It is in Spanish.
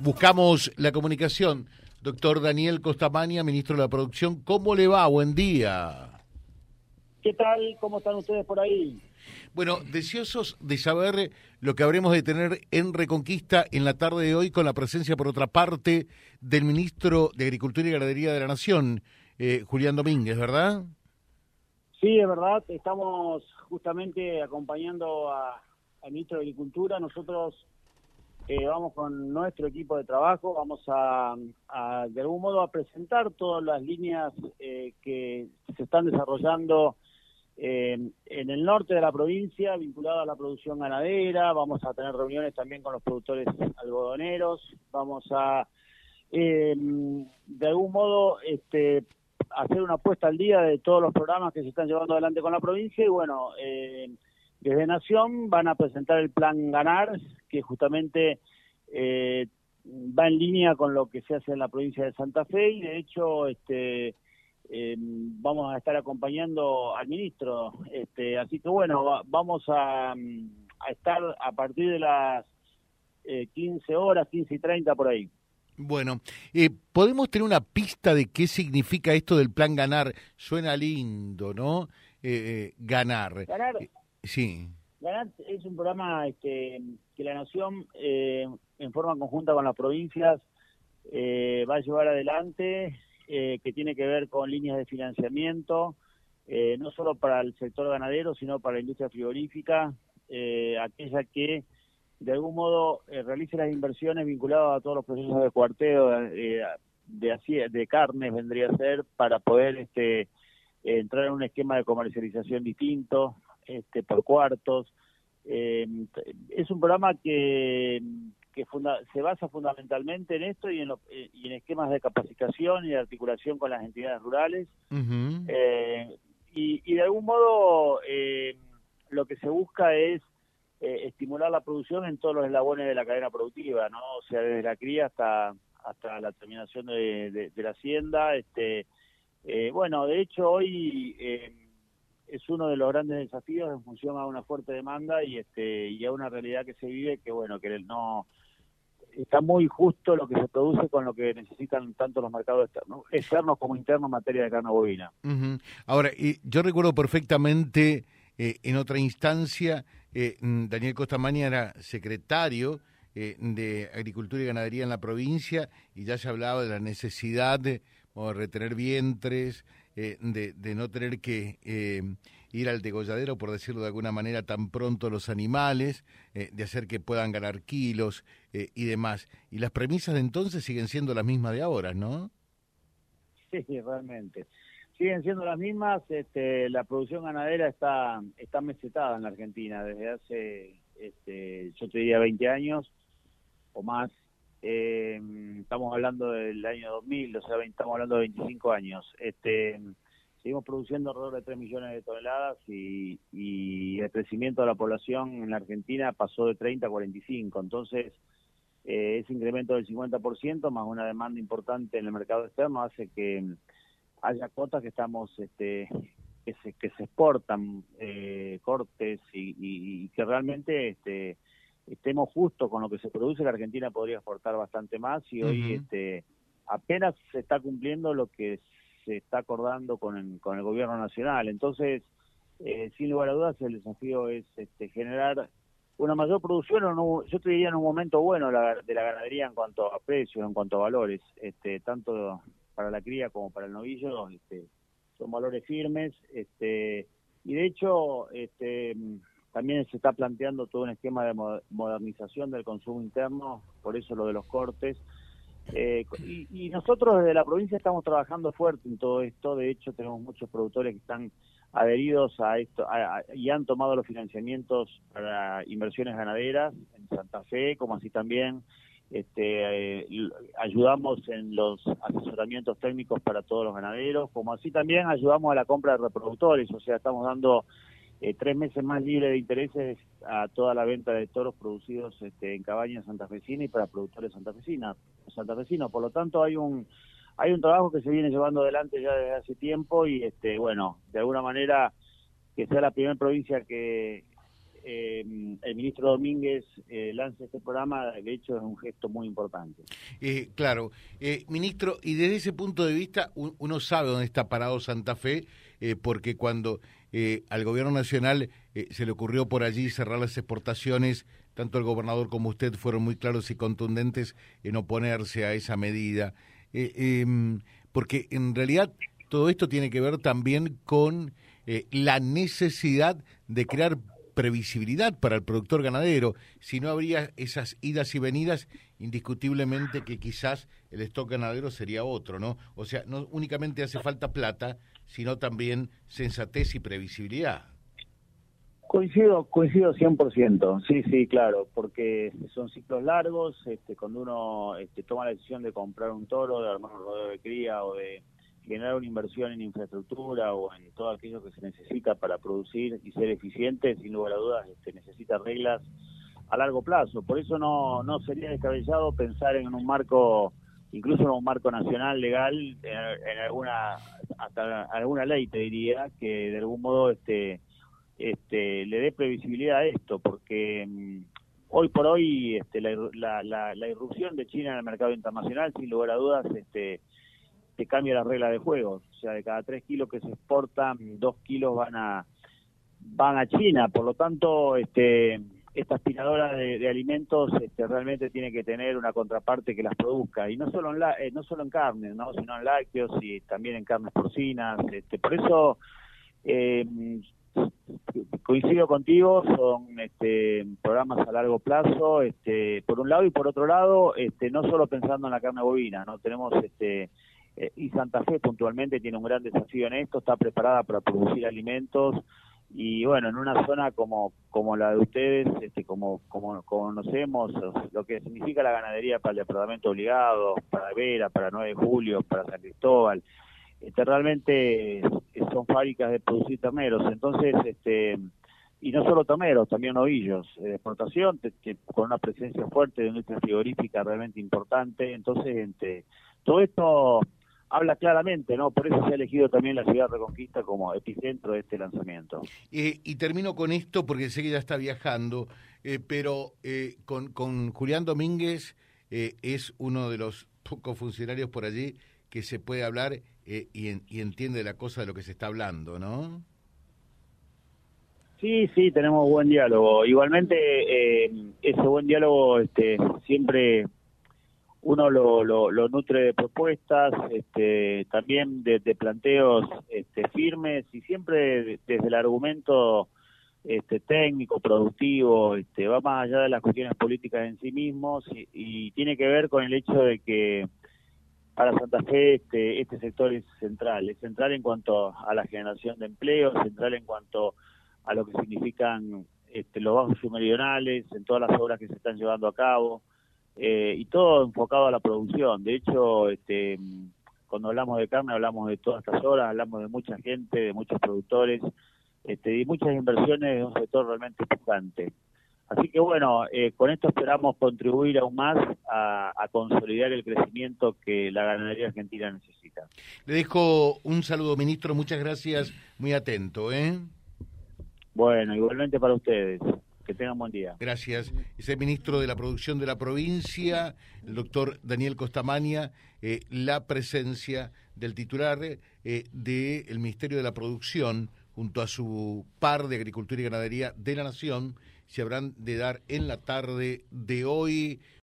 Buscamos la comunicación. Doctor Daniel Costamania, ministro de la Producción, ¿cómo le va? Buen día. ¿Qué tal? ¿Cómo están ustedes por ahí? Bueno, deseosos de saber lo que habremos de tener en Reconquista en la tarde de hoy con la presencia, por otra parte, del ministro de Agricultura y Ganadería de la Nación, eh, Julián Domínguez, ¿verdad? Sí, es verdad. Estamos justamente acompañando al ministro de Agricultura. Nosotros eh, vamos con nuestro equipo de trabajo, vamos a, de algún modo a presentar todas las líneas eh, que se están desarrollando eh, en el norte de la provincia vinculadas a la producción ganadera, vamos a tener reuniones también con los productores algodoneros, vamos a de algún modo este, hacer una puesta al día de todos los programas que se están llevando adelante con la provincia y bueno, eh, desde Nación van a presentar el plan Ganar, que justamente eh, va en línea con lo que se hace en la provincia de Santa Fe y de hecho este eh, vamos a estar acompañando al ministro. Este, así que bueno, vamos a, estar a partir de las 15 horas, 15 y 30 por ahí. Bueno, eh, ¿podemos tener una pista de qué significa esto del plan ganar? Suena lindo, ¿no? Eh, ganar. Ganar. Sí. Ganar es un programa este, que la Nación, eh, en forma conjunta con las provincias, eh, va a llevar adelante, eh, que tiene que ver con líneas de financiamiento, no solo para el sector ganadero, sino para la industria frigorífica, aquella que de algún modo realice las inversiones vinculadas a todos los procesos de cuarteo de, de carnes, vendría a ser, para poder este, entrar en un esquema de comercialización distinto, este, por cuartos. Eh, es un programa que, que se basa fundamentalmente en esto y en, eh, y en esquemas de capacitación y de articulación con las entidades rurales. Eh, y, y, de algún modo lo que se busca es estimular la producción en todos los eslabones de la cadena productiva, ¿no? O sea, desde la cría hasta hasta la terminación de, de la hacienda. Este, bueno, de hecho hoy es uno de los grandes desafíos en función a una fuerte demanda y este y a una realidad que se vive que bueno que no está muy justo lo que se produce con lo que necesitan tanto los mercados externos, externos como internos en materia de carne bovina. Ahora, y yo recuerdo perfectamente eh, en otra instancia, eh, Daniel Costamani era secretario eh, de Agricultura y Ganadería en la provincia y ya se hablaba de la necesidad de retener vientres, eh, de, no tener que eh, ir al degolladero, por decirlo de alguna manera, tan pronto los animales, eh, de hacer que puedan ganar kilos y demás. Y las premisas de entonces siguen siendo las mismas de ahora, ¿no? Sí, realmente. Siguen siendo las mismas. Este, la producción ganadera está, está mesetada en la Argentina desde hace, este, yo te diría, 20 años o más. Eh, estamos hablando del año 2000, o sea, estamos hablando de 25 años. Este, seguimos produciendo alrededor de 3 millones de toneladas y, el crecimiento de la población en la Argentina pasó de 30 a 45. Entonces, eh, ese incremento del 50% más una demanda importante en el mercado externo hace que haya cuotas que estamos este, que se, que se exportan eh, cortes y, y, que realmente este, estemos justos con lo que se produce, la Argentina podría exportar bastante más y hoy este, apenas se está cumpliendo lo que se está acordando con el, con el gobierno nacional. Entonces, eh, sin lugar a dudas, el desafío es este, generar una mayor producción, o yo te diría en un momento bueno de la ganadería en cuanto a precios, en cuanto a valores, este, tanto para la cría como para el novillo, este, son valores firmes, este, y de hecho, este, también se está planteando todo un esquema de modernización del consumo interno, por eso lo de los cortes. Eh, y, nosotros desde la provincia estamos trabajando fuerte en todo esto. De hecho, tenemos muchos productores que están adheridos a esto y han tomado los financiamientos para inversiones ganaderas en Santa Fe, como así también este, eh, ayudamos en los asesoramientos técnicos para todos los ganaderos, como así también ayudamos a la compra de reproductores, o sea, estamos dando eh, tres meses más libre de intereses a toda la venta de toros producidos este, en cabañas santafesinas y para productores santafesinos. santafesinos. Por lo tanto, hay un hay un trabajo que se viene llevando adelante ya desde hace tiempo y, este bueno, de alguna manera que sea la primera provincia que eh, el ministro Domínguez eh, lance este programa, de hecho es un gesto muy importante. Eh, claro, ministro, y desde ese punto de vista uno sabe dónde está parado Santa Fe, porque cuando al gobierno nacional se le ocurrió por allí cerrar las exportaciones, tanto el gobernador como usted fueron muy claros y contundentes en oponerse a esa medida, em, porque en realidad todo esto tiene que ver también con la necesidad de crear previsibilidad para el productor ganadero. Si no habría esas idas y venidas, indiscutiblemente que quizás el stock ganadero sería otro, ¿no? O sea, no únicamente hace falta plata, sino también sensatez y previsibilidad. Coincido, coincido 100%, sí, sí, claro, porque son ciclos largos, este, cuando uno este, toma la decisión de comprar un toro, de armar un rodeo de cría o de generar una inversión en infraestructura o en todo aquello que se necesita para producir y ser eficiente, sin lugar a dudas, este, necesita reglas a largo plazo. Por eso no, no sería descabellado pensar en un marco, incluso en un marco nacional legal, en, alguna hasta alguna ley, te diría, que de algún modo este, este, le dé previsibilidad a esto, porque mm, hoy por hoy este, la, la, la, irrupción de China en el mercado internacional, sin lugar a dudas, este, te cambia la regla de juego. O sea, de cada tres kilos que se exportan, dos kilos van a van a China. Por lo tanto, este esta aspiradora de, alimentos este, realmente tiene que tener una contraparte que las produzca y no solo en la, eh, no solo en carnes, ¿no? sino en lácteos y también en carnes porcinas. Este, por eso eh, coincido contigo, son este, programas a largo plazo, este, por un lado y por otro lado, este, no solo pensando en la carne bovina, no tenemos este, eh, y Santa Fe puntualmente tiene un gran desafío en esto, está preparada para producir alimentos y bueno, en una zona como como la de ustedes, este, como, como conocemos lo que significa la ganadería para el departamento obligado, para Vera, para 9 de Julio, para San Cristóbal, este, realmente son fábricas de producir terneros, entonces este y no solo tomeros, también novillos de exportación, que, con una presencia fuerte de industria frigorífica realmente importante, entonces este, todo esto habla claramente, ¿no? Por eso se ha elegido también la ciudad de Reconquista como epicentro de este lanzamiento. Eh, y termino con esto porque sé que ya está viajando, eh, pero eh, con, con, Julián Domínguez es uno de los pocos funcionarios por allí que se puede hablar y, y, entiende la cosa de lo que se está hablando, ¿no? Sí, sí, tenemos buen diálogo. Igualmente, ese buen diálogo este, siempre uno lo, lo, nutre de propuestas, este, también de, planteos este, firmes y siempre desde el argumento este, técnico, productivo, este, va más allá de las cuestiones políticas en sí mismos y, tiene que ver con el hecho de que para Santa Fe este, este sector es central, es central en cuanto a la generación de empleo, central en cuanto a lo que significan este, los bajos meridionales, en todas las obras que se están llevando a cabo, eh, y todo enfocado a la producción. De hecho, este, cuando hablamos de carne hablamos de todas estas horas, hablamos de mucha gente, de muchos productores este, y muchas inversiones de un sector realmente importante. Así que bueno, eh, con esto esperamos contribuir aún más a, a, consolidar el crecimiento que la ganadería argentina necesita. Le dejo un saludo, ministro. Muchas gracias. Muy atento. ¿eh? Bueno, igualmente para ustedes. Que tengan buen día. Gracias. Es el ministro de la Producción de la provincia, el doctor Daniel Costamania, eh, la presencia del titular eh, del Ministerio de la Producción junto a su par de Agricultura y Ganadería de la Nación, se habrán de dar en la tarde de hoy